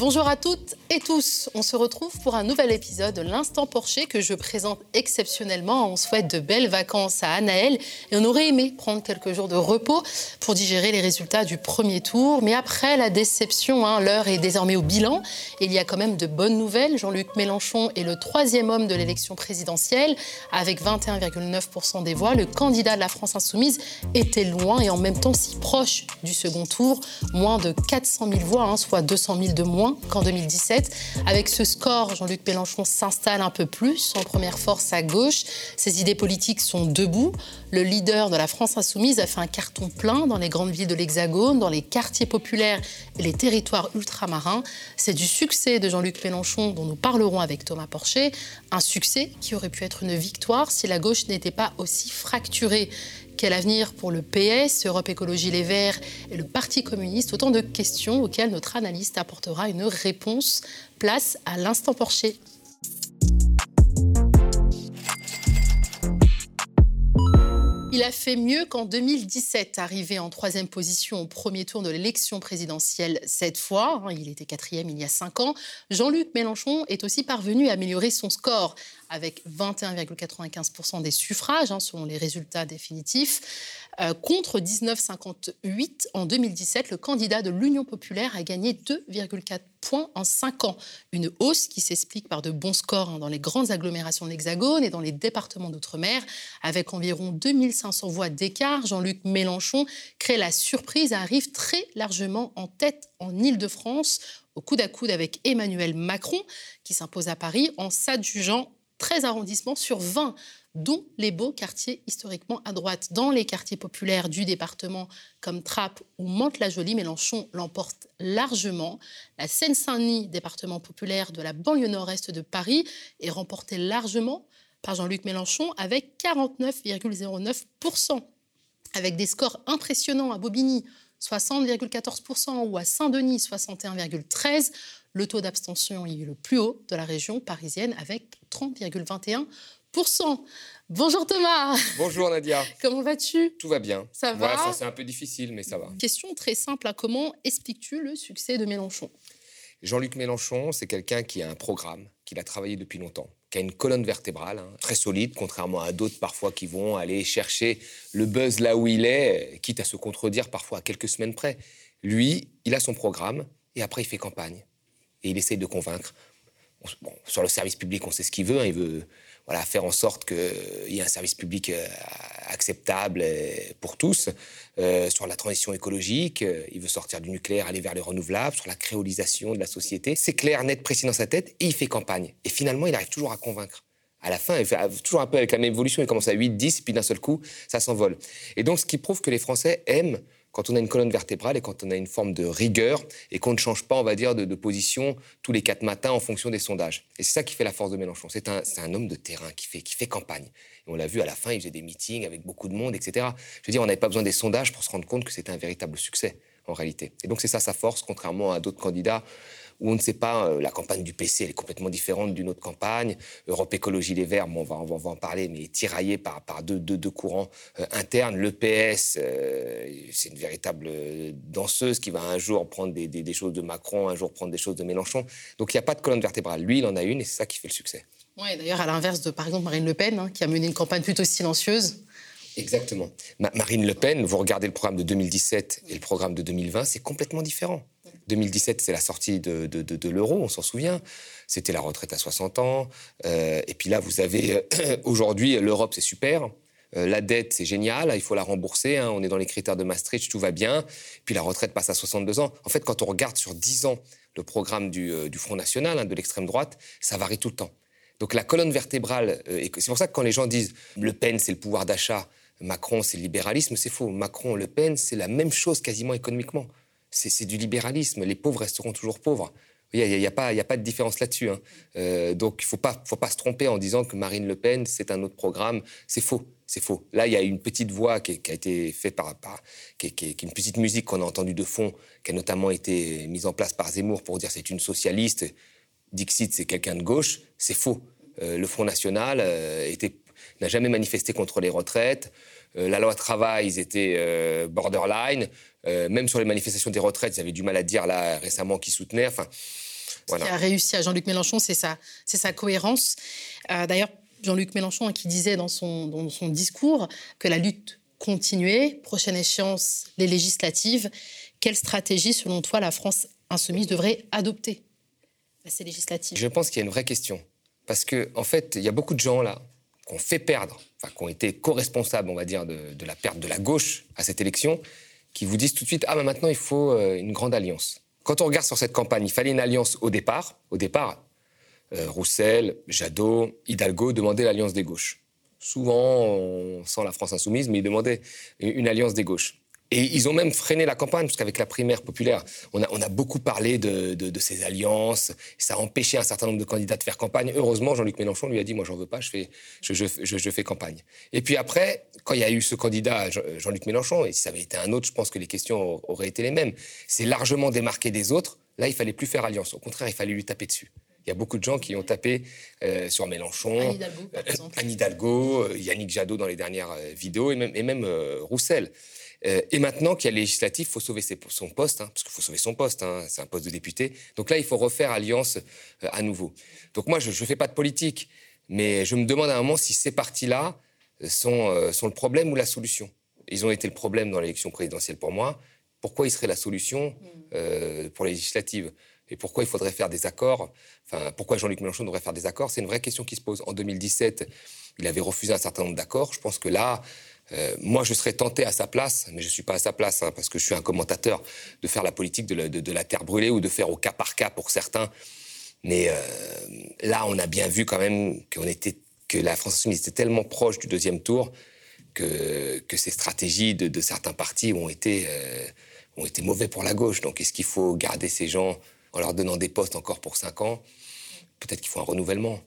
Bonjour à toutes et tous. On se retrouve pour un nouvel épisode de l'Instant Porcher que je présente exceptionnellement. On souhaite de belles vacances à Anaël et on aurait aimé prendre quelques jours de repos pour digérer les résultats du premier tour. Mais après la déception, hein, l'heure est désormais au bilan. Il y a quand même de bonnes nouvelles. Jean-Luc Mélenchon est le troisième homme de l'élection présidentielle avec 21,9% des voix. Le candidat de la France insoumise était loin et en même temps si proche du second tour. Moins de 400 000 voix, hein, soit 200 000 de moins qu'en 2017. Avec ce score, Jean-Luc Mélenchon s'installe un peu plus en première force à gauche. Ses idées politiques sont debout. Le leader de la France insoumise a fait un carton plein dans les grandes villes de l'Hexagone, dans les quartiers populaires et les territoires ultramarins. C'est du succès de Jean-Luc Mélenchon dont nous parlerons avec Thomas Porcher. Un succès qui aurait pu être une victoire si la gauche n'était pas aussi fracturée. Quel avenir pour le PS, Europe Écologie Les Verts et le Parti communiste Autant de questions auxquelles notre analyste apportera une réponse. Place à l'instant Porcher. Il a fait mieux qu'en 2017, arrivé en troisième position au premier tour de l'élection présidentielle cette fois. Il était quatrième il y a cinq ans. Jean-Luc Mélenchon est aussi parvenu à améliorer son score avec 21,95% des suffrages, hein, selon les résultats définitifs. Euh, contre 19,58 en 2017, le candidat de l'Union populaire a gagné 2,4 points en 5 ans. Une hausse qui s'explique par de bons scores hein, dans les grandes agglomérations de l'Hexagone et dans les départements d'outre-mer. Avec environ 2500 voix d'écart, Jean-Luc Mélenchon crée la surprise et arrive très largement en tête en Île-de-France, au coude à coude avec Emmanuel Macron, qui s'impose à Paris en s'adjugeant 13 arrondissements sur 20 dont les beaux quartiers historiquement à droite. Dans les quartiers populaires du département comme Trappes ou Mantes-la-Jolie, Mélenchon l'emporte largement. La Seine-Saint-Denis, département populaire de la banlieue nord-est de Paris, est remportée largement par Jean-Luc Mélenchon avec 49,09%. Avec des scores impressionnants à Bobigny, 60,14% ou à Saint-Denis, 61,13%. Le taux d'abstention est le plus haut de la région parisienne avec 30,21%. Bonjour Thomas. Bonjour Nadia. Comment vas-tu? Tout va bien. Ça va? Ouais, C'est un peu difficile, mais ça va. Question très simple. Comment expliques-tu le succès de Mélenchon? Jean-Luc Mélenchon, c'est quelqu'un qui a un programme, qu'il a travaillé depuis longtemps, qui a une colonne vertébrale hein, très solide, contrairement à d'autres parfois qui vont aller chercher le buzz là où il est, quitte à se contredire parfois à quelques semaines près. Lui, il a son programme et après il fait campagne. Et il essaye de convaincre. Sur le service public, on sait ce qu'il veut. Hein, il veut voilà, faire en sorte qu'il y ait un service public euh, acceptable euh, pour tous. Euh, sur la transition écologique, il veut sortir du nucléaire, aller vers les renouvelables, sur la créolisation de la société. C'est clair, net, précis dans sa tête, et il fait campagne. Et finalement, il arrive toujours à convaincre. À la fin, il fait toujours un peu avec la même évolution, il commence à 8, 10, puis d'un seul coup, ça s'envole. Et donc, ce qui prouve que les Français aiment quand on a une colonne vertébrale et quand on a une forme de rigueur et qu'on ne change pas, on va dire, de, position tous les quatre matins en fonction des sondages. Et c'est ça qui fait la force de Mélenchon. C'est un, un, homme de terrain qui fait, qui fait campagne. Et on l'a vu à la fin, il faisait des meetings avec beaucoup de monde, etc. Je veux dire, on n'avait pas besoin des sondages pour se rendre compte que c'était un véritable succès en réalité. Et donc c'est ça sa force, contrairement à d'autres candidats où on ne sait pas, euh, la campagne du PC, elle est complètement différente d'une autre campagne. Europe Écologie Les Verts, on, va, on, va, en parler, mais tiraillé par, par deux, deux, courants euh, internes. Le PS, euh, c'est une véritable danseuse qui va un jour prendre des, des, choses de Macron, un jour prendre des choses de Mélenchon. Donc il n'y a pas de colonne vertébrale. Lui, il en a une et c'est ça qui fait le succès. Oui, d'ailleurs, à l'inverse de, par exemple, Marine Le Pen, hein, qui a mené une campagne plutôt silencieuse. Exactement. Marine Le Pen, vous regardez le programme de 2017 et le programme de 2020, c'est complètement différent. 2017, c'est la sortie de, l'euro, on s'en souvient. C'était la retraite à 60 ans. Euh, et puis là, vous avez euh, aujourd'hui, l'Europe, c'est super. Euh, la dette, c'est génial, il faut la rembourser. Hein. on est dans les critères de Maastricht, tout va bien. Puis la retraite passe à 62 ans. En fait, quand on regarde sur 10 ans le programme du, Front National, hein, de l'extrême droite, ça varie tout le temps. Donc la colonne vertébrale, c'est pour ça que quand les gens disent Le Pen, c'est le pouvoir d'achat, Macron, c'est le libéralisme, c'est faux. Macron, Le Pen, c'est la même chose quasiment économiquement c'est du libéralisme. Les pauvres resteront toujours pauvres. Il n'y a, a, pas de différence là-dessus. Hein. Euh, donc il ne faut pas, se tromper en disant que Marine Le Pen, c'est un autre programme. C'est faux. C'est faux. Là, il y a une petite voix qui, a été faite par, qui, est une petite musique qu'on a entendue de fond, qui a notamment été mise en place par Zemmour pour dire c'est une socialiste. Dixit, c'est quelqu'un de gauche. C'est faux. Euh, le Front National euh, n'a jamais manifesté contre les retraites. la loi travail, ils étaient borderline. Euh, même sur les manifestations des retraites, ils avaient du mal à dire là récemment qui soutenaient. Enfin, Ce qui a réussi à Jean-Luc Mélenchon, c'est sa, sa cohérence. Euh, d'ailleurs, Jean-Luc Mélenchon, hein, qui disait dans son, dans son discours que la lutte continuait, prochaine échéance, les législatives. Quelle stratégie, selon toi, la France insoumise devrait adopter à ces législatives? Je pense qu'il y a une vraie question. Parce qu'en en fait, il y a beaucoup de gens là qu'on fait perdre, enfin, qui ont été co-responsables, on va dire, de, la perte de la gauche à cette élection, qui vous disent tout de suite Ah, ben maintenant, il faut euh, une grande alliance. Quand on regarde sur cette campagne, il fallait une alliance au départ. Au départ, euh, Roussel, Jadot, Hidalgo demandaient l'alliance des gauches. Souvent, sans la France insoumise, mais ils demandaient une alliance des gauches. Et ils ont même freiné la campagne, parce qu'avec la primaire populaire, on a, beaucoup parlé de, ces alliances. Ça a empêché un certain nombre de candidats de faire campagne. Heureusement, Jean-Luc Mélenchon lui a dit Moi, j'en veux pas, je fais, je, fais campagne. Et puis après, quand il y a eu ce candidat, Jean-Luc Mélenchon, et si ça avait été un autre, je pense que les questions auraient été les mêmes. C'est largement démarqué des autres. Là, il fallait plus faire alliance. Au contraire, il fallait lui taper dessus. Il y a beaucoup de gens qui ont tapé euh, sur Mélenchon, Anne Hidalgo, par euh, exemple. Anne Hidalgo euh, Yannick Jadot dans les dernières vidéos, et même, et même Roussel. Euh, et maintenant qu'il y a le législatif, il faut sauver son poste, hein, parce qu'il faut sauver son poste, hein, c'est un poste de député. Donc là, il faut refaire alliance euh, à nouveau. Donc moi, je ne fais pas de politique, mais je me demande à un moment si ces partis-là euh, sont, sont le problème ou la solution. Ils ont été le problème dans l'élection présidentielle pour moi. Pourquoi ils seraient la solution mm. pour les législatives? Et pourquoi il faudrait faire des accords? Enfin, pourquoi Jean-Luc Mélenchon devrait faire des accords? C'est une vraie question qui se pose. En 2017, il avait refusé un certain nombre d'accords. Je pense que là, euh, moi, je serais tenté à sa place, mais je ne suis pas à sa place, hein, parce que je suis un commentateur, de faire la politique de la, terre brûlée ou de faire au cas par cas pour certains. Mais euh, là, on a bien vu quand même était, que la France insoumise était tellement proche du deuxième tour que, ces stratégies de, certains partis ont été, euh, ont été mauvais pour la gauche. Donc, est-ce qu'il faut garder ces gens en leur donnant des postes encore pour cinq ans? Peut-être qu'il faut un renouvellement.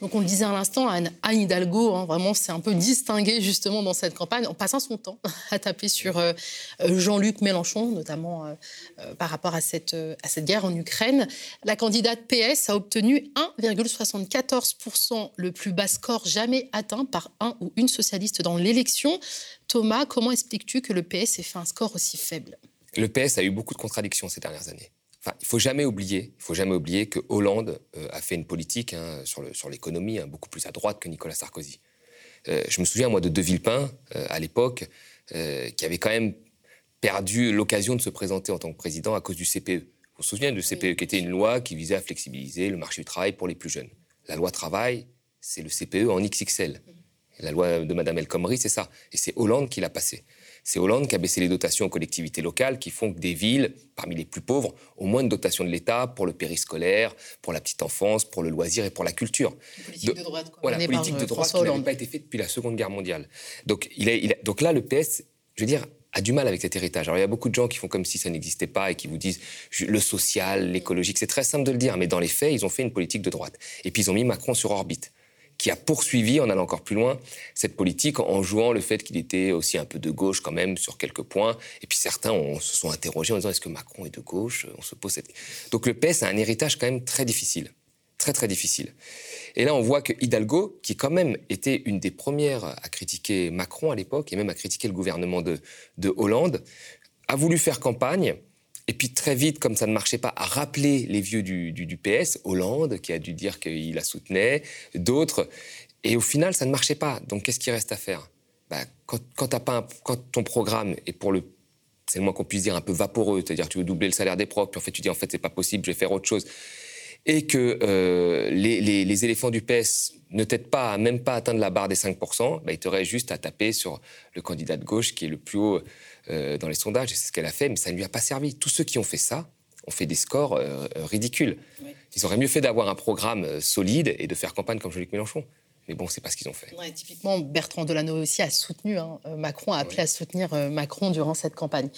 Donc on le disait à l'instant, Anne, Hidalgo, hein, vraiment, c'est un peu distingué justement dans cette campagne, en passant son temps à taper sur euh, euh, Jean-Luc Mélenchon, notamment euh, par rapport à cette, à cette guerre en Ukraine. La candidate PS a obtenu 1,74%, le plus bas score jamais atteint par un ou une socialiste dans l'élection. Thomas, comment expliques-tu que le PS ait fait un score aussi faible? Le PS a eu beaucoup de contradictions ces dernières années il faut jamais oublier, il faut jamais oublier que Hollande euh, a fait une politique hein, sur l'économie hein, beaucoup plus à droite que Nicolas Sarkozy. Euh, je me souviens moi de De Villepin euh, à l'époque, qui avait quand même perdu l'occasion de se présenter en tant que président à cause du CPE. Vous vous souvenez du CPE, qui était une loi qui visait à flexibiliser le marché du travail pour les plus jeunes. La loi travail, c'est le CPE en XXL. La loi de Mme El Khomri, c'est ça. Et c'est Hollande qui l'a passé. C'est Hollande qui a baissé les dotations aux collectivités locales, qui font que des villes, parmi les plus pauvres, ont moins de dotations de l'État pour le périscolaire, pour la petite enfance, pour le loisir et pour la culture. politique de, droite. Quoi. Voilà, politique de droite qui n'avait pas été faite depuis la Seconde Guerre mondiale. Donc, il il donc là, le PS, je veux dire, a du mal avec cet héritage. Alors il y a beaucoup de gens qui font comme si ça n'existait pas et qui vous disent le social, l'écologique, c'est très simple de le dire, mais dans les faits, ils ont fait une politique de droite. Et puis ils ont mis Macron sur orbite qui a poursuivi, en allant encore plus loin, cette politique en jouant le fait qu'il était aussi un peu de gauche quand même sur quelques points. Et puis certains se sont interrogés en disant est-ce que Macron est de gauche? On se. Donc le PS a un héritage quand même très difficile, très très difficile. Et là on voit que Hidalgo, qui quand même était une des premières à critiquer Macron à l'époque et même à critiquer le gouvernement de Hollande, a voulu faire campagne et puis très vite, comme ça ne marchait pas, à rappeler les vieux du, PS, Hollande, qui a dû dire qu'il la soutenait, d'autres. Et au final, ça ne marchait pas. Donc qu'est-ce qui reste à faire? Bah, quand, quand, pas quand ton programme est pour le c'est le moins qu'on puisse dire, un peu vaporeux, c'est-à-dire tu veux doubler le salaire des profs, puis en fait tu dis en fait c'est pas possible, je vais faire autre chose, et que euh, les, les, éléphants du PS ne t'aident pas à même pas atteindre la barre des 5%, bah, ils t'auraient juste à taper sur le candidat de gauche qui est le plus haut euh, dans les sondages, et c'est ce qu'elle a fait, mais ça ne lui a pas servi. Tous ceux qui ont fait ça ont fait des scores euh, euh, ridicules. Ils auraient mieux fait d'avoir un programme solide et de faire campagne comme Jean-Luc Mélenchon. Mais bon, c'est pas ce qu'ils ont fait. typiquement, Bertrand Delanoë aussi a soutenu, hein, Macron a appelé à soutenir Macron durant cette campagne.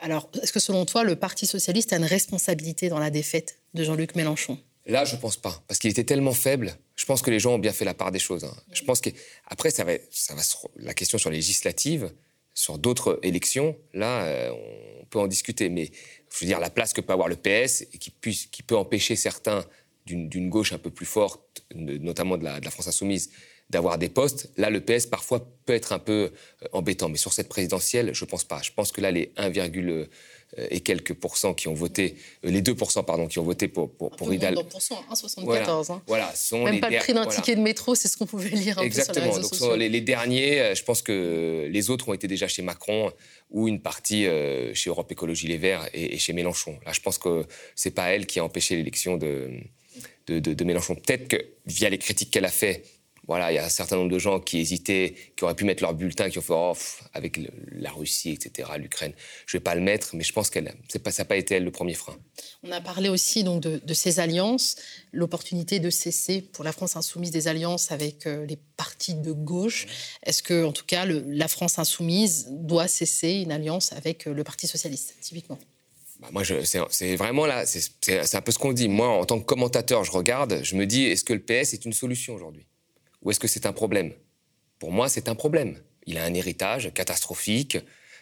alors, est-ce que selon toi, le Parti socialiste a une responsabilité dans la défaite de Jean-Luc Mélenchon? Là, je pense pas, parce qu'il était tellement faible. Je pense que les gens ont bien fait la part des choses. Hein. Je pense que après, ça va, ça va la question sur les législatives sur d'autres élections, là, euh, on peut en discuter. Mais je veux dire, la place que peut avoir le PS et qui, peut empêcher certains d'une gauche un peu plus forte, notamment de la, France insoumise, d'avoir des postes. Là, le PS, parfois, peut être un peu euh, embêtant. Mais sur cette présidentielle, je ne pense pas. Je pense que là, les 1,7 et quelques pourcents qui ont voté, les 2% pardon, qui ont voté pour, pour, pour Hidalgo. 1,74. Voilà, hein. voilà sont Même les pas le prix d'un ticket de métro, c'est ce qu'on pouvait lire un Exactement. Peu sur les, réseaux Donc, les, les, derniers, je pense que les autres ont été déjà chez Macron ou une partie chez Europe Écologie Les Verts et, et, chez Mélenchon. Là, je pense que c'est pas elle qui a empêché l'élection de, de, de, de Mélenchon. Peut-être que via les critiques qu'elle a fait voilà, il y a un certain nombre de gens qui hésitaient, qui auraient pu mettre leur bulletin, qui ont fait oh, avec le, la Russie, etc., l'Ukraine. Je vais pas le mettre, mais je pense qu'elle, c'est pas, ça n'a pas été elle le premier frein. On a parlé aussi donc de, de ces alliances, l'opportunité de cesser pour la France insoumise des alliances avec euh, les partis de gauche. Est-ce que, en tout cas, le, la France insoumise doit cesser une alliance avec euh, le Parti socialiste, typiquement? Bah moi, c'est vraiment là, c'est un peu ce qu'on dit. Moi, en tant que commentateur, je regarde, je me dis, est-ce que le PS est une solution aujourd'hui? Ou est-ce que c'est un problème? Pour moi, c'est un problème. Il a un héritage catastrophique.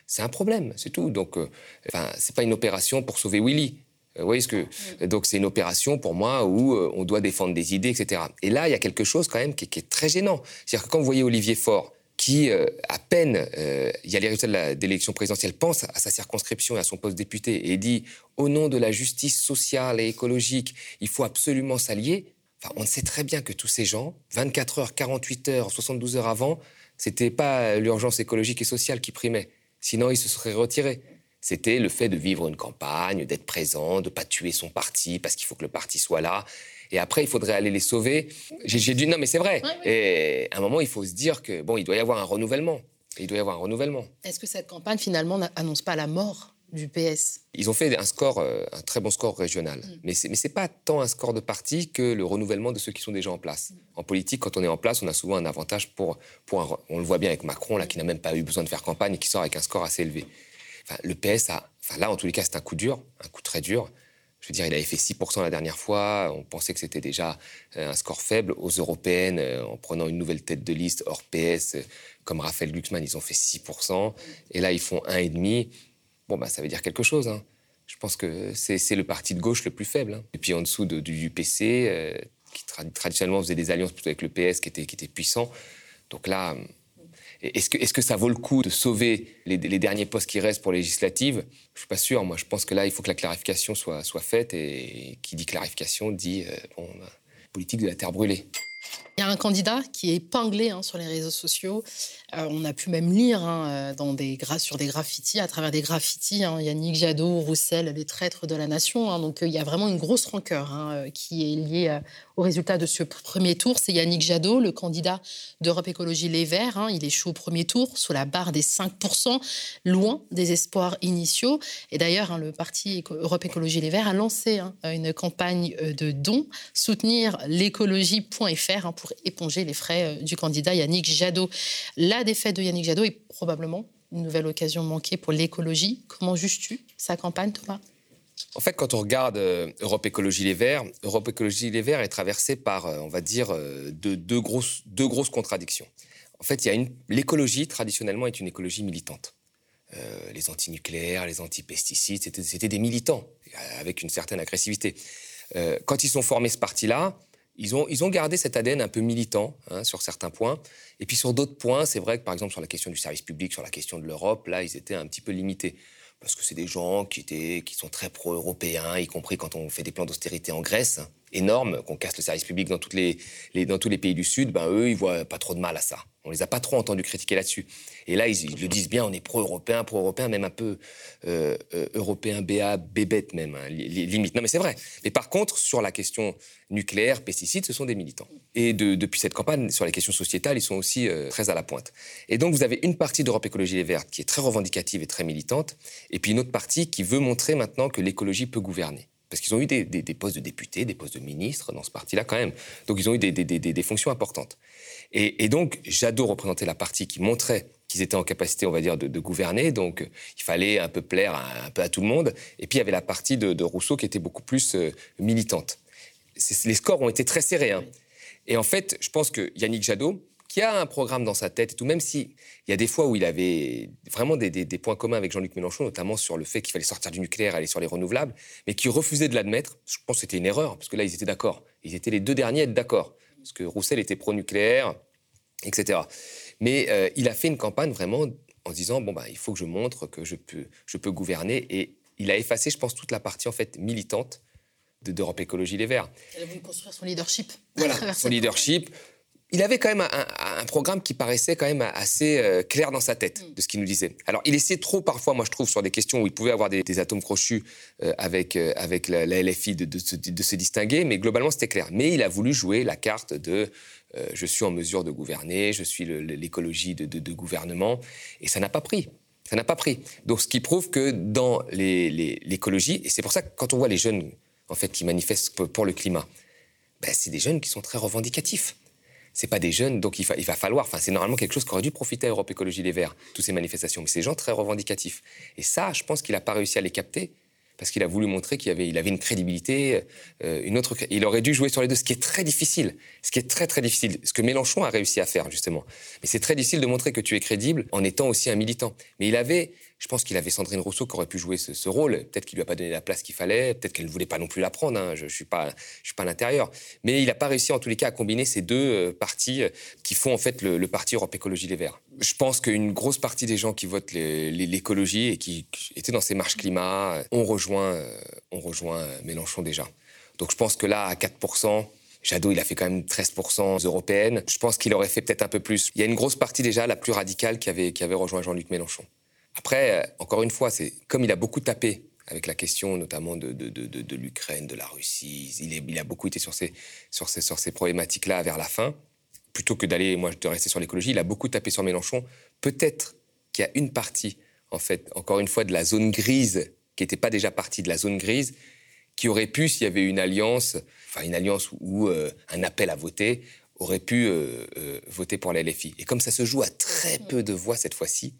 C'est un problème, c'est tout. Donc, euh, enfin, c'est pas une opération pour sauver Willy. Euh, vous voyez ce que donc c'est une opération pour moi où euh, on doit défendre des idées, etc. Et là, il y a quelque chose quand même qui, qui est très gênant. C'est-à-dire que quand vous voyez Olivier Faure, qui euh, à peine euh, il y a les résultats de l'élection présidentielle, pense à sa circonscription et à son poste député et dit au nom de la justice sociale et écologique, il faut absolument s'allier on sait très bien que tous ces gens, 24 heures, 48 heures, 72 heures avant, c'était pas l'urgence écologique et sociale qui primait. Sinon, ils se seraient retirés. C'était le fait de vivre une campagne, d'être présent, de pas tuer son parti parce qu'il faut que le parti soit là. Et après, il faudrait aller les sauver. J'ai dit non, mais c'est vrai. Et à un moment, il faut se dire que bon, il doit y avoir un renouvellement. Il doit y avoir un renouvellement. Est-ce que cette campagne finalement n'annonce pas la mort? Du PS. Ils ont fait un score, euh, un très bon score régional. Mm. Mais ce n'est pas tant un score de parti que le renouvellement de ceux qui sont déjà en place. Mm. En politique, quand on est en place, on a souvent un avantage pour, pour on le voit bien avec Macron, là, qui n'a même pas eu besoin de faire campagne et qui sort avec un score assez élevé. Enfin, le PS a, enfin, là, en tous les cas, c'est un coup dur, un coup très dur. Je veux dire, il avait fait 6% la dernière fois. On pensait que c'était déjà euh, un score faible. Aux européennes, euh, en prenant une nouvelle tête de liste hors PS, comme Raphaël Glucksmann, ils ont fait 6%. Et là, ils font 1,5% bon, bah, ça veut dire quelque chose. Hein. Je pense que c'est le parti de gauche le plus faible. Hein. Et puis en dessous de, du UPC, euh, qui traditionnellement faisait des alliances plutôt avec le PS, qui était, qui était puissant. Donc là, est-ce que, est que ça vaut le coup de sauver les, derniers postes qui restent pour les législatives Je suis pas sûr. Moi, je pense que là, il faut que la clarification soit, soit faite. Et qui dit clarification dit euh, bon, bah, politique de la terre brûlée. Il y a un candidat qui est épinglé hein, sur les réseaux sociaux. Euh, on a pu même lire hein, euh, dans des sur des graffitis, à travers des graffitis, hein, Yannick Jadot, Roussel, les traîtres de la nation. Donc euh, il y a vraiment une grosse rancœur qui est liée au résultat de ce premier tour. C'est Yannick Jadot, le candidat d'Europe Écologie Les Verts. il échoue au premier tour, sous la barre des 5%, loin des espoirs initiaux. Et d'ailleurs, le parti Europe Écologie Les Verts a lancé une campagne de dons, soutenir l'écologie.fr pour éponger les frais euh, du candidat Yannick Jadot. La défaite de Yannick Jadot est probablement une nouvelle occasion manquée pour l'écologie. Comment juges-tu sa campagne, Thomas? En fait, quand on regarde euh, Europe Écologie Les Verts, Europe Écologie Les Verts est traversée par, euh, on va dire, deux, grosses, deux grosses contradictions. En fait, l'écologie, traditionnellement, est une écologie militante. Euh, les antinucléaires, les anti-pesticides, c'était, des militants, avec une certaine agressivité. Quand ils sont formés ce parti-là, ils ont, ils ont gardé cet ADN un peu militant hein, sur certains points. Et puis sur d'autres points, c'est vrai que par exemple sur la question du service public, sur la question de l'Europe, là, ils étaient un petit peu limités. Parce que c'est des gens qui, étaient, qui sont très pro-européens, y compris quand on fait des plans d'austérité en Grèce, énormes, qu'on casse le service public dans, toutes les, dans tous les pays du Sud, ben eux, ils voient pas trop de mal à ça. On les a pas trop entendus critiquer là-dessus. Et là, ils, le disent bien, on est pro-européen, pro-européen, même un peu euh, euh, européen, BA, bébête même, hein, limite. Non, mais c'est vrai. Mais par contre, sur la question nucléaire, pesticides, ce sont des militants. Et de, depuis cette campagne, sur les questions sociétales, ils sont aussi euh, très à la pointe. Et donc, vous avez une partie d'Europe Écologie Les Verts qui est très revendicative et très militante, et puis une autre partie qui veut montrer maintenant que l'écologie peut gouverner. Parce qu'ils ont eu des, des, des, postes de députés, des postes de ministres dans ce parti-là quand même. Donc ils ont eu des, des fonctions importantes. Et, et donc Jadot représentait la partie qui montrait qu'ils étaient en capacité, on va dire, de, de, gouverner. Donc il fallait un peu plaire un, un, peu à tout le monde. Et puis il y avait la partie de, de Rousseau qui était beaucoup plus euh, militante. les scores ont été très serrés. Hein. Et en fait, je pense que Yannick Jadot, qui a un programme dans sa tête et tout, même s'il y a des fois où il avait vraiment des, des, des points communs avec Jean-Luc Mélenchon, notamment sur le fait qu'il fallait sortir du nucléaire, aller sur les renouvelables, mais qui refusait de l'admettre. Je pense que c'était une erreur, parce que là, ils étaient d'accord. Ils étaient les deux derniers à être d'accord, parce que Roussel était pro-nucléaire, etc. Mais euh, il a fait une campagne vraiment en disant, bon, bah, il faut que je montre que je peux, je peux gouverner, et il a effacé, je pense, toute la partie en fait militante d'Europe Écologie Les Verts. Il a voulu construire son leadership. Voilà, son leadership. Il avait quand même un, programme qui paraissait quand même assez euh, clair dans sa tête mm. de ce qu'il nous disait. Alors, il essayait trop parfois, moi je trouve, sur des questions où il pouvait avoir des, atomes crochus euh, avec, euh, avec la, LFI de, de, se, distinguer, mais globalement c'était clair. Mais il a voulu jouer la carte de je suis en mesure de gouverner, je suis l'écologie de, gouvernement, et ça n'a pas pris. Ça n'a pas pris. Donc, ce qui prouve que dans l'écologie, et c'est pour ça que quand on voit les jeunes en fait, qui manifestent pour le climat, ben, c'est des jeunes qui sont très revendicatifs c'est pas des jeunes, donc il va, il va falloir. Enfin, c'est normalement quelque chose qui aurait dû profiter à Europe Écologie Les Verts, toutes ces manifestations. Mais des gens très revendicatifs. Et ça, je pense qu'il n'a pas réussi à les capter parce qu'il a voulu montrer qu'il avait, il avait une crédibilité, euh, une autre. Il aurait dû jouer sur les deux, ce qui est très difficile, ce qui est très très difficile, ce que Mélenchon a réussi à faire justement. Mais c'est très difficile de montrer que tu es crédible en étant aussi un militant. Mais il avait, je pense qu'il avait Sandrine Rousseau qui aurait pu jouer ce, rôle. Peut-être qu'il lui a pas donné la place qu'il fallait. Peut-être qu'elle ne voulait pas non plus la prendre. Hein. Je, ne suis pas, je suis pas à l'intérieur. Mais il n'a pas réussi en tous les cas à combiner ces deux euh, partis euh, qui font en fait le, parti Europe Écologie Les Verts. Je pense qu'une grosse partie des gens qui votent l'écologie et qui étaient dans ces marches climat euh, ont rejoint, ont rejoint Mélenchon déjà. Donc je pense que là, à 4%, Jadot, il a fait quand même 13% européennes. Je pense qu'il aurait fait peut-être un peu plus. Il y a une grosse partie déjà, la plus radicale, qui avait, qui avait rejoint Jean-Luc Mélenchon. Après, euh, encore une fois, c'est comme il a beaucoup tapé avec la question notamment de, l'Ukraine, de la Russie, il, a beaucoup été sur ces problématiques-là vers la fin, plutôt que d'aller, moi, de rester sur l'écologie, il a beaucoup tapé sur Mélenchon. Peut-être qu'il y a une partie, en fait, encore une fois, de la zone grise, qui n'était pas déjà partie de la zone grise, qui aurait pu, s'il y avait une alliance, enfin une alliance ou euh, un appel à voter, aurait pu euh, voter pour la LFI. Et comme ça se joue à très peu de voix cette fois-ci,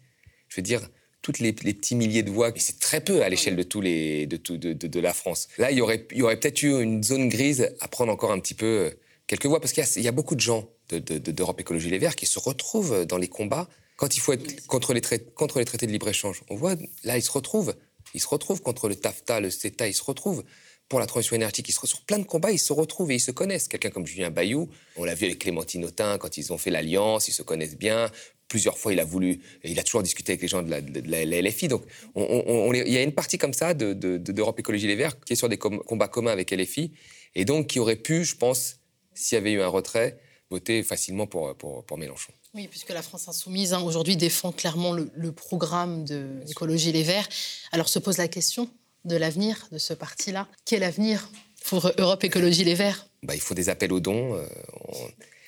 je veux dire, toutes les, petits milliers de voix, c'est très peu à l'échelle de tous les de, tout, de, de, la France. Là, il y aurait, y aurait peut-être eu une zone grise à prendre encore un petit peu euh, quelques voix, parce qu'il y, y, a beaucoup de gens d'Europe Écologie Les Verts qui se retrouvent dans les combats quand il faut être contre les, contre les traités de libre-échange. On voit, là, ils se retrouvent. Ils se retrouvent contre le TAFTA, le CETA, ils se retrouvent pour la transition énergétique. Ils se retrouvent sur plein de combats, ils se retrouvent et ils se connaissent. Quelqu'un comme Julien Bayou, on l'a vu avec Clémentine Autain quand ils ont fait l'alliance, ils se connaissent bien plusieurs fois, il a voulu, il a toujours discuté avec les gens de la, LFI. Donc, il y a une partie comme ça d'Europe Écologie Les Verts qui est sur des combats communs avec LFI et donc qui aurait pu, je pense, s'il y avait eu un retrait, voter facilement pour, pour, Mélenchon. Oui, puisque la France insoumise, hein, aujourd'hui, défend clairement le, programme de l'écologie Les Verts. Alors se pose la question de l'avenir de ce parti-là. Quel avenir pour Europe Écologie Les Verts? Bah, Il faut des appels aux dons. Euh,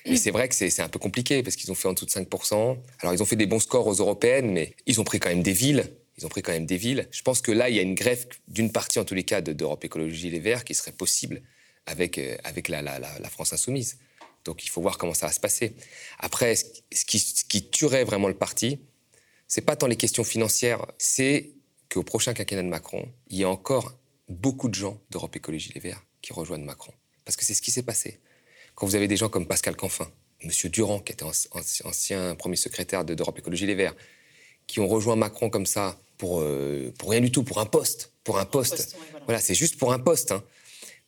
mais c'est vrai que c'est un peu compliqué parce qu'ils ont fait en dessous de 5%. Alors, ils ont fait des bons scores aux européennes, mais ils ont pris quand même des villes. Ils ont pris quand même des villes. Je pense que là, il y a une greffe d'une partie, en tous les cas, d'Europe Écologie Les Verts qui serait possible avec, euh, avec la, la, la, France Insoumise. Donc, il faut voir comment ça va se passer. Après, ce qui, ce qui tuerait vraiment le parti, c'est pas tant les questions financières, c'est qu'au prochain quinquennat de Macron, il y a encore beaucoup de gens d'Europe Écologie Les Verts qui rejoignent Macron. Parce que c'est ce qui s'est passé. Quand vous avez des gens comme Pascal Canfin, M. Durand, qui était ancien premier secrétaire d'Europe Écologie Les Verts, qui ont rejoint Macron comme ça pour, euh, pour rien du tout, pour un poste. Pour un poste. voilà, c'est juste pour un poste. Hein.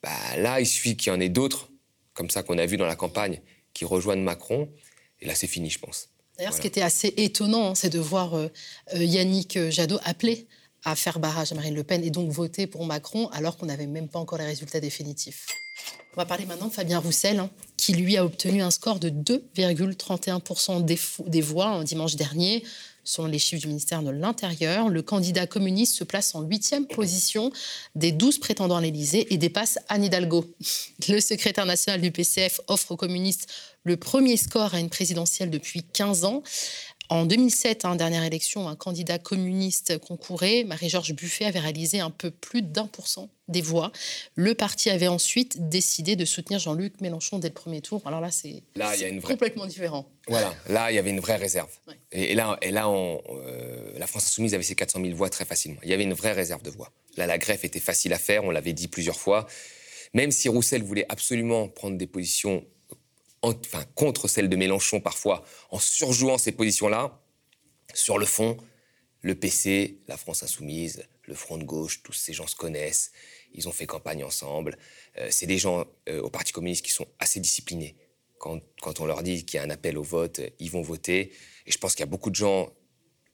Bah, là, il suffit qu'il y en ait d'autres, comme ça qu'on a vu dans la campagne, qui rejoignent Macron. Et là, c'est fini, je pense. D'ailleurs, ce qui était assez étonnant, hein, c'est de voir euh, euh, Yannick Jadot appeler à faire barrage à Marine Le Pen et donc voter pour Macron alors qu'on n'avait même pas encore les résultats définitifs. On va parler maintenant de Fabien Roussel, hein, qui lui a obtenu un score de 2,31% des, voix un dimanche dernier. Selon les chiffres du ministère de l'Intérieur, le candidat communiste se place en huitième position des 12 prétendants à l'Élysée et dépasse Anne Hidalgo. Le secrétaire national du PCF offre aux communistes le premier score à une présidentielle depuis 15 ans. En 2007, en dernière élection, un candidat communiste concourait. Marie-Georges Buffet avait réalisé un peu plus d'un pour cent des voix. Le parti avait ensuite décidé de soutenir Jean-Luc Mélenchon dès le premier tour. Alors là, c'est complètement différent. Voilà, là, il y avait une vraie réserve. Et, là, et là euh, la France Insoumise avait ses 400 000 voix très facilement. Il y avait une vraie réserve de voix. Là, la greffe était facile à faire, on l'avait dit plusieurs fois. Même si Roussel voulait absolument prendre des positions enfin, contre celle de Mélenchon parfois, en surjouant ces positions-là, sur le fond, le PC, la France insoumise, le Front de gauche, tous ces gens se connaissent, ils ont fait campagne ensemble. Euh, c'est des gens euh, au Parti communiste qui sont assez disciplinés. Quand, quand on leur dit qu'il y a un appel au vote, ils vont voter. Et je pense qu'il y a beaucoup de gens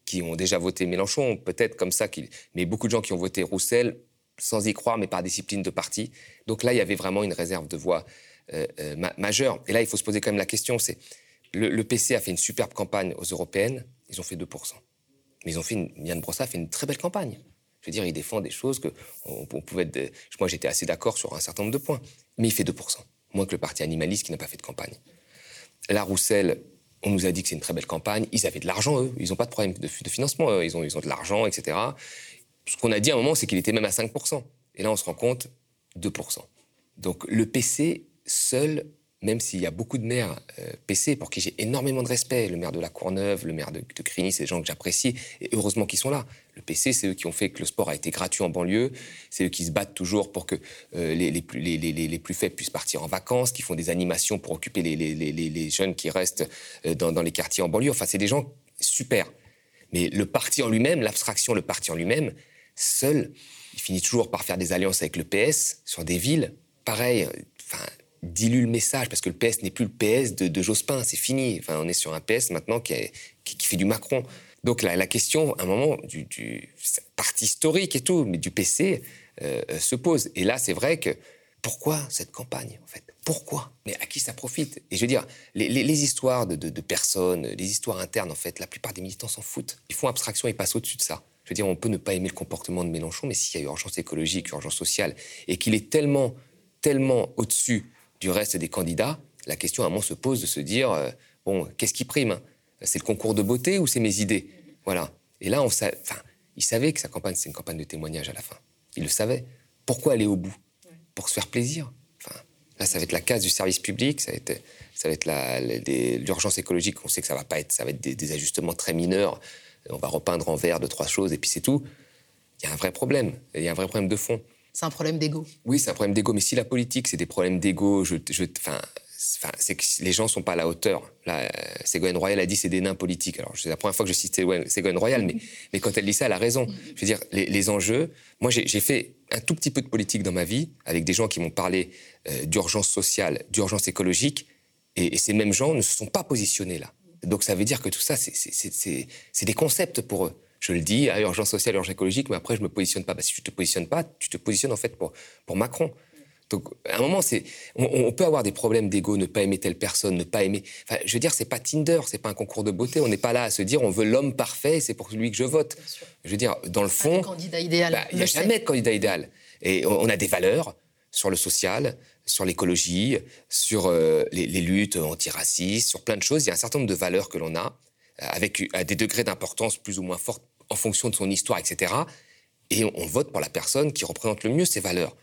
qui ont déjà voté Mélenchon, peut-être comme ça, mais beaucoup de gens qui ont voté Roussel sans y croire, mais par discipline de parti. Donc là, il y avait vraiment une réserve de voix euh, euh, majeure. Et là, il faut se poser quand même la question, c'est le, PC a fait une superbe campagne aux européennes, ils ont fait 2%. Mais ils ont fait une, Yann Brossa a fait une très belle campagne. Je veux dire, il défend des choses que on, pouvait être. Moi, j'étais assez d'accord sur un certain nombre de points, mais il fait 2%, moins que le parti animaliste qui n'a pas fait de campagne. La Roussel, on nous a dit que c'est une très belle campagne. Ils avaient de l'argent, eux. Ils n'ont pas de problème de, financement. Ils, ont, ils ont de l'argent, etc. Ce qu'on a dit à un moment, c'est qu'il était même à 5%. Et là, on se rend compte, 2%. Donc le PC seul même s'il y a beaucoup de maires euh, PC pour qui j'ai énormément de respect, le maire de la Courneuve, le maire de, de Crigny, c'est des gens que j'apprécie, et heureusement qu'ils sont là. Le PC, c'est eux qui ont fait que le sport a été gratuit en banlieue, c'est eux qui se battent toujours pour que euh, les, plus, les, plus, faibles puissent partir en vacances, qui font des animations pour occuper les, jeunes qui restent euh, dans, dans les quartiers en banlieue. Enfin, c'est des gens super. Mais le parti en lui-même, l'abstraction, le parti en lui-même, seul, il finit toujours par faire des alliances avec le PS sur des villes. Pareil, enfin, dilue le message, parce que le PS n'est plus le PS de, Jospin, c'est fini. Enfin, on est sur un PS maintenant qui, qui, fait du Macron. Donc la, la, question, à un moment, du, du parti historique et tout, mais du PC, euh, se pose. Et là, c'est vrai que pourquoi cette campagne, en fait? Pourquoi? Mais à qui ça profite? Et je veux dire, les, les, histoires de, de, personnes, les histoires internes, en fait, la plupart des militants s'en foutent. Ils font abstraction, ils passent au-dessus de ça. Je veux dire, on peut ne pas aimer le comportement de Mélenchon, mais s'il y a urgence écologique, urgence sociale, et qu'il est tellement, tellement au-dessus du reste des candidats, la question à un se pose de se dire euh, bon, qu'est-ce qui prime? C'est le concours de beauté ou c'est mes idées? Voilà. Et là, on il savait que sa campagne, c'est une campagne de témoignage à la fin. Il le savait. Pourquoi aller au bout? Pour se faire plaisir. Enfin, là, ça va être la case du service public, ça va être, ça va être l'urgence écologique. On sait que ça va pas être, ça va être des, des ajustements très mineurs. On va repeindre en vert deux trois choses et puis c'est tout. Il y a un vrai problème. Il y a un vrai problème de fond. C'est un problème d'ego. Oui, c'est un problème d'ego. Mais si la politique, c'est des problèmes d'ego, je, c'est que les gens sont pas à la hauteur. Là, Ségolène Royal a dit c'est des nains politiques. Alors, c'est la première fois que je cite Ségolène Royal, mais, quand elle dit ça, elle a raison. Je veux dire, les, enjeux. Moi, j'ai fait un tout petit peu de politique dans ma vie avec des gens qui m'ont parlé euh, d'urgence sociale, d'urgence écologique, et, ces mêmes gens ne se sont pas positionnés là. Donc, ça veut dire que tout ça, c'est des concepts pour eux je le dis, à urgence sociale, urgence écologique, mais après, je me positionne pas. Bah, si tu te positionnes pas, tu te positionnes en fait pour, pour Macron. Donc, à un moment, c'est, on, peut avoir des problèmes d'ego, ne pas aimer telle personne, ne pas aimer. Enfin, je veux dire, c'est pas Tinder, c'est pas un concours de beauté. On n'est pas là à se dire, on veut l'homme parfait, c'est pour lui que je vote. Je veux dire, dans le fond, candidat idéal. Bah, il n'y a jamais de candidat idéal. Et on, a des valeurs sur le social, sur l'écologie, sur euh, les, les, luttes antiracistes, sur plein de choses. Il y a un certain nombre de valeurs que l'on a, avec à des degrés d'importance plus ou moins forts en fonction de son histoire, etc. Et on, vote pour la personne qui représente le mieux ses valeurs.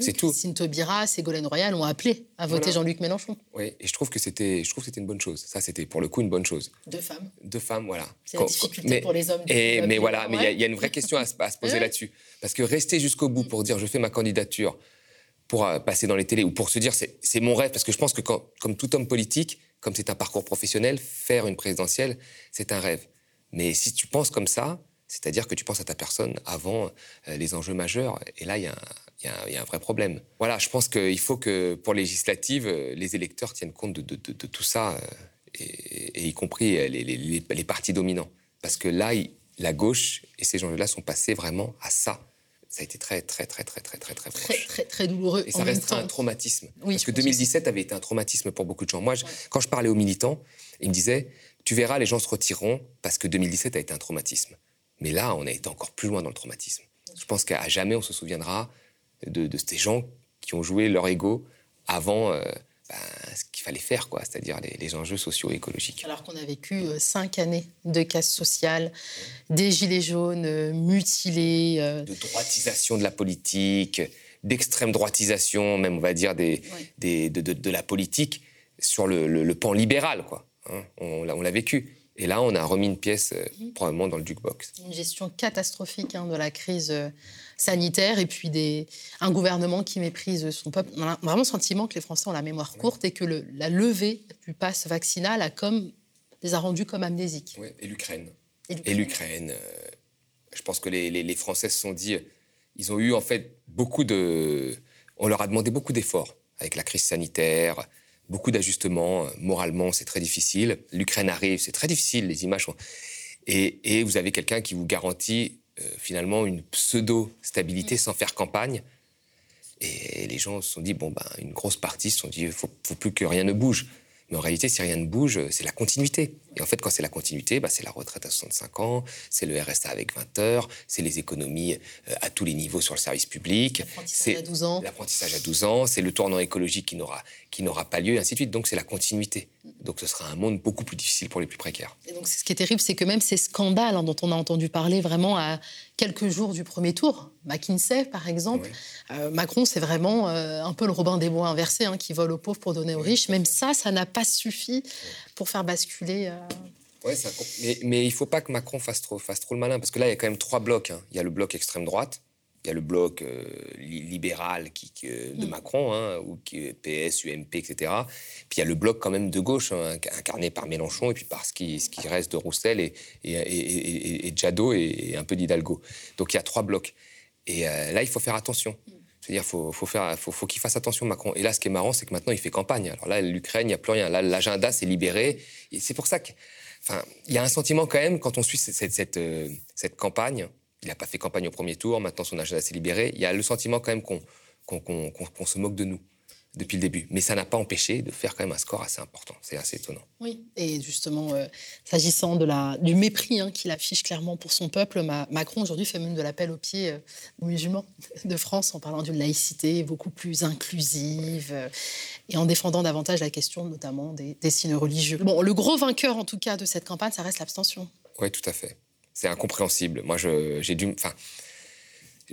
C'est tout. Christine Taubira, Ségolène Royal ont appelé à voter Jean-Luc Mélenchon. Oui, et je trouve que c'était, je trouve c'était une bonne chose. Ça, c'était pour le coup une bonne chose. Deux femmes. Deux femmes, voilà. C'est la difficulté pour les hommes. Et, mais voilà, mais il y, a une vraie question à, se poser là-dessus, parce que rester jusqu'au bout pour dire je fais ma candidature pour euh, passer dans les télés ou pour se dire c'est mon rêve, parce que je pense que quand, comme tout homme politique, comme c'est un parcours professionnel, faire une présidentielle, c'est un rêve. Mais si tu penses comme ça, c'est-à-dire que tu penses à ta personne avant euh, les enjeux majeurs. Et là, il y, a un vrai problème. Voilà, je pense qu'il faut que pour législative, euh, les électeurs tiennent compte de, tout ça, euh, et, y compris les, partis dominants. Parce que là, la gauche et ces enjeux-là sont passés vraiment à ça. Ça a été très, très, très, très, très, très, très proche. Très, très, douloureux. Et ça restera un traumatisme. Parce que 2017 avait été un traumatisme pour beaucoup de gens. Moi, quand je parlais aux militants, ils me disaient Tu verras, les gens se retireront parce que 2017 a été un traumatisme. Mais là, on a été encore plus loin dans le traumatisme. Je pense qu'à jamais, on se souviendra de, ces gens qui ont joué leur ego avant euh, ben, ce qu'il fallait faire, quoi, c'est-à-dire les, enjeux socio-écologiques. Alors qu'on a vécu euh, cinq années de casse sociale, des gilets jaunes euh, mutilés. De droitisation de la politique, d'extrême droitisation, même, on va dire, des, de, la politique sur le, pan libéral, quoi. Hein. on l'a vécu. Et là, on a remis une pièce euh, probablement dans le jukebox. Une gestion catastrophique hein, de la crise euh, sanitaire et puis des, un gouvernement qui méprise son peuple. On a vraiment le sentiment que les Français ont la mémoire courte et que le, la levée du pass vaccinal a comme, les a rendus comme amnésiques. Oui, et l'Ukraine. Et l'Ukraine. Euh, je pense que les, les, les, Français se sont dit, ils ont eu en fait beaucoup de... On leur a demandé beaucoup d'efforts avec la crise sanitaire, beaucoup d'ajustements. Moralement, c'est très difficile. L'Ukraine arrive, c'est très difficile. Les images sont... Et, vous avez quelqu'un qui vous garantit euh, finalement une pseudo-stabilité sans faire campagne. Et les gens se sont dit, bon, ben, une grosse partie se sont dit, il faut, faut plus que rien ne bouge. Mais en réalité, si rien ne bouge, c'est la continuité. Et en fait, quand c'est la continuité, bah, c'est la retraite à 65 ans, c'est le RSA avec 20 heures, c'est les économies euh, à tous les niveaux sur le service public. L'apprentissage à 12 ans. L'apprentissage à 12 ans, c'est le tournant écologique qui n'aura, qui n'aura pas lieu, et ainsi de suite. Donc, c'est la continuité. Donc, ce sera un monde beaucoup plus difficile pour les plus précaires. Et donc, ce qui est terrible, c'est que même ces scandales hein, dont on a entendu parler vraiment à quelques jours du premier tour, McKinsey, par exemple, euh, Macron, c'est vraiment euh, un peu le Robin des Bois inversé, hein, qui vole aux pauvres pour donner aux riches. Même ça, ça n'a pas suffi pour faire basculer. Ouais, mais, mais, il ne faut pas que Macron fasse trop, fasse trop le malin, parce que là, il y a quand même trois blocs. Hein. Il y a le bloc extrême droite, il y a le bloc euh, libéral qui, de mm. Macron, hein, ou qui, PS, UMP, etc. Puis il y a le bloc quand même de gauche, hein, incarné par Mélenchon, et puis par ce qui, ce qui reste de Roussel et, et, et, et Jadot et, un peu d'Hidalgo. Donc il y a trois blocs. Et euh, là, il faut faire attention. Mm. C'est-à-dire faut, faut, qu'il fasse attention, Macron. Et là, ce qui est marrant, c'est que maintenant, il fait campagne. Alors là, l'Ukraine, il n'y a plus rien. Là, l'agenda s'est libéré. C'est pour ça que Enfin, il y a un sentiment quand même, quand on suit cette, cette, euh, cette, campagne, il n'a pas fait campagne au premier tour, maintenant son agenda s'est libéré, il y a le sentiment quand même qu'on se moque de nous depuis le début. Mais ça n'a pas empêché de faire quand même un score assez important. C'est assez étonnant. Oui, et justement, euh, s'agissant de la, du mépris hein, qu'il affiche clairement pour son peuple, Macron aujourd'hui fait même de l'appel aux pieds euh, aux musulmans de France en parlant d'une laïcité beaucoup plus inclusive euh, et en défendant davantage la question notamment des, des signes religieux. Bon, le gros vainqueur en tout cas de cette campagne, ça reste l'abstention. Oui, tout à fait. C'est incompréhensible. Moi, j'ai dû... Enfin,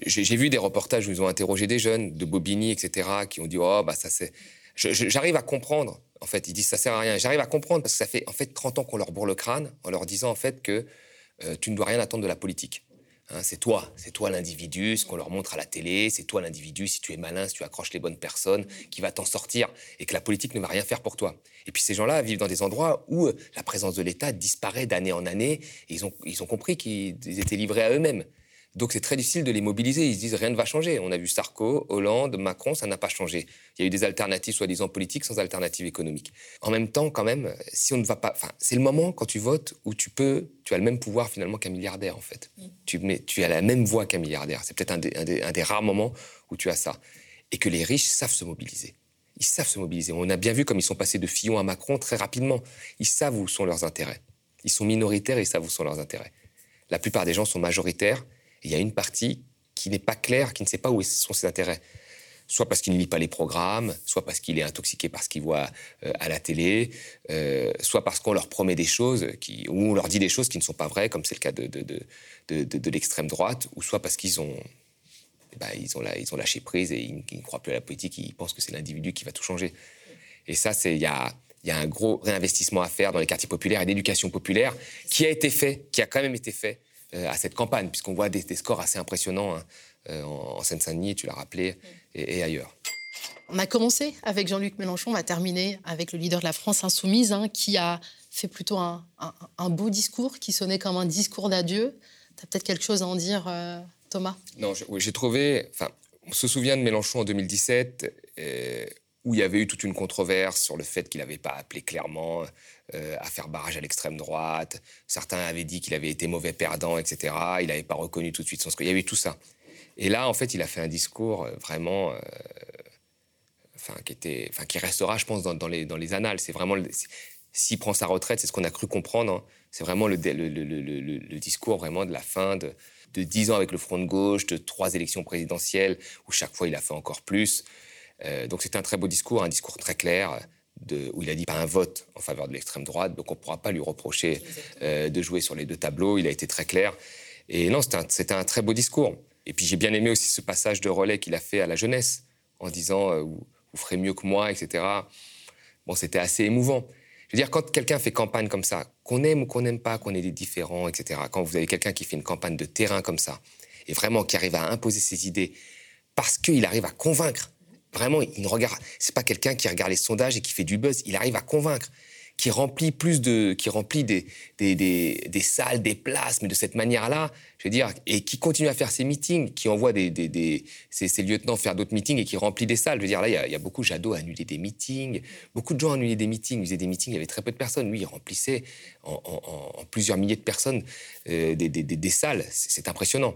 j'ai vu des reportages où ils ont interrogé des jeunes de Bobigny, etc., qui ont dit Oh, bah ça c'est. J'arrive à comprendre, en fait, ils disent ça sert à rien. J'arrive à comprendre parce que ça fait en fait 30 ans qu'on leur bourre le crâne en leur disant en fait que euh, tu ne dois rien attendre de la politique. Hein, c'est toi, c'est toi l'individu, ce qu'on leur montre à la télé, c'est toi l'individu, si tu es malin, si tu accroches les bonnes personnes, qui va t'en sortir, et que la politique ne va rien faire pour toi. Et puis ces gens-là vivent dans des endroits où euh, la présence de l'État disparaît d'année en année, et ils ont, ils ont compris qu'ils étaient livrés à eux-mêmes. Donc c'est très difficile de les mobiliser. Ils se disent rien ne va changer. On a vu Sarko, Hollande, Macron, ça n'a pas changé. Il y a eu des alternatives soi-disant politiques sans alternatives économiques. En même temps, quand même, si on ne va pas, enfin, c'est le moment quand tu votes où tu peux, tu as le même pouvoir finalement qu'un milliardaire en fait. Mm. Tu, mets, tu as la même voix qu'un milliardaire. C'est peut-être un, des, rares moments où tu as ça. Et que les riches savent se mobiliser. Ils savent se mobiliser. On a bien vu comme ils sont passés de Fillon à Macron très rapidement. Ils savent où sont leurs intérêts. Ils sont minoritaires et ils savent où sont leurs intérêts. La plupart des gens sont majoritaires il y a une partie qui n'est pas claire, qui ne sait pas où sont ses intérêts. Soit parce qu'il ne lit pas les programmes, soit parce qu'il est intoxiqué par ce qu'il voit euh, à la télé, euh, soit parce qu'on leur promet des choses, qui, ou on leur dit des choses qui ne sont pas vraies, comme c'est le cas de, l'extrême droite, ou soit parce qu'ils ont, eh ben, ils ont, lâché prise et ils, ne croient plus à la politique, ils pensent que c'est l'individu qui va tout changer. Et ça, il y a, y a un gros réinvestissement à faire dans les quartiers populaires et d'éducation populaire qui a été fait, qui a quand même été fait à cette campagne, puisqu'on voit des, scores assez impressionnants hein, euh, en, Seine-Saint-Denis, tu l'as rappelé, et, ailleurs. On a commencé avec Jean-Luc Mélenchon, on va terminer avec le leader de la France insoumise, hein, qui a fait plutôt un, beau discours, qui sonnait comme un discours d'adieu. Tu as peut-être quelque chose à en dire, euh, Thomas? Non, j'ai trouvé. Enfin, on se souvient de Mélenchon en 2017, où il y avait eu toute une controverse sur le fait qu'il n'avait pas appelé clairement euh, à faire barrage à l'extrême droite. Certains avaient dit qu'il avait été mauvais perdant, etc. Il n'avait pas reconnu tout de suite son score. Il y avait tout ça. Et là, en fait, il a fait un discours euh, vraiment, euh, qui restera, je pense, dans, les, annales. C'est vraiment, s'il prend sa retraite, c'est ce qu'on a cru comprendre. Hein. C'est vraiment le, discours vraiment de la fin de, 10 ans avec le Front de gauche, de trois élections présidentielles où chaque fois il a fait encore plus. Donc c'est un très beau discours, un discours très clair où il a dit pas un vote en faveur de l'extrême droite, donc on ne pourra pas lui reprocher euh, de jouer sur les deux tableaux. Il a été très clair. Et non, c'était un, très beau discours. Et puis j'ai bien aimé aussi ce passage de relais qu'il a fait à la jeunesse, en disant euh, vous, ferez mieux que moi, etc. Bon, c'était assez émouvant. Je veux dire, quand quelqu'un fait campagne comme ça, qu'on aime ou qu'on n'aime pas, qu'on ait des différents, etc., quand vous avez quelqu'un qui fait une campagne de terrain comme ça, et vraiment qui arrive à imposer ses idées, parce qu'il arrive à convaincre Vraiment, il ne regarde. C'est pas quelqu'un qui regarde les sondages et qui fait du buzz. Il arrive à convaincre, qui remplit plus de, qui remplit des, des, des, salles, des places, mais de cette manière-là, je veux dire, et qui continue à faire ses meetings, qui envoie des, des ses, lieutenants faire d'autres meetings et qui remplit des salles. Je veux dire, là, il y a, beaucoup, Jadot a annulé des meetings, beaucoup de gens annulé des meetings, ils faisaient des meetings, il y avait très peu de personnes. Lui, il remplissait en, plusieurs milliers de personnes euh, des, salles. C'est impressionnant.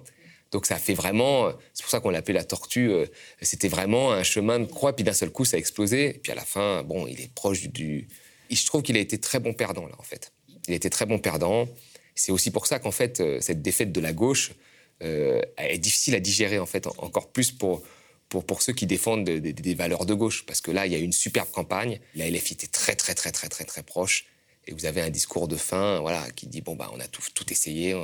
Donc ça fait vraiment, c'est pour ça qu'on l'appelait la tortue, euh, c'était vraiment un chemin de croix, puis d'un seul coup ça a explosé, et puis à la fin, bon, il est proche du... je trouve qu'il a été très bon perdant, là, en fait. Il a été très bon perdant. C'est aussi pour ça qu'en fait, euh, cette défaite de la gauche euh, est difficile à digérer, en fait, encore plus pour, pour, pour ceux qui défendent des valeurs de gauche. Parce que là, il y a une superbe campagne, la LFI était très, très, très, très, très, très proche, et vous avez un discours de fin, voilà, qui dit, bon, bah, on a tout, tout essayé,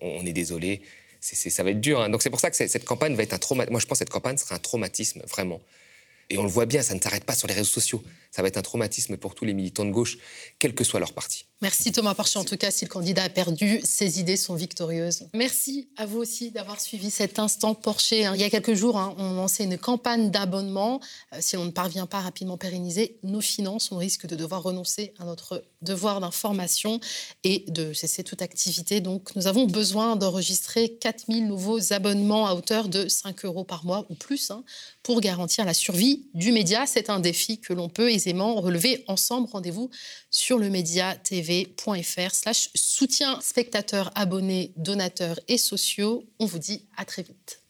on est désolé, ça va être dur. Hein. Donc c'est pour ça que cette campagne va être un traumatisme. Moi, je pense que cette campagne sera un traumatisme, vraiment. Et on le voit bien, ça ne s'arrête pas sur les réseaux sociaux. Ça va être un traumatisme pour tous les militants de gauche, quel que soit leur parti. Merci Thomas Porcher. En tout cas, si le candidat a perdu, ses idées sont victorieuses. Merci à vous aussi d'avoir suivi cet instant Porcher. Il y a quelques jours, hein, on lançait une campagne d'abonnement. Euh, si on ne parvient pas rapidement pérenniser nos finances, on risque de devoir renoncer à notre devoir d'information et de cesser toute activité. Donc, nous avons besoin d'enregistrer 4000 nouveaux abonnements à hauteur de 5 euros par mois ou plus hein, pour garantir la survie du média. C'est un défi que l'on peut aisément relever ensemble. Rendez-vous sur le médiatv.fr slash soutien spectateurs, abonnés, donateurs et sociaux. On vous dit à très vite.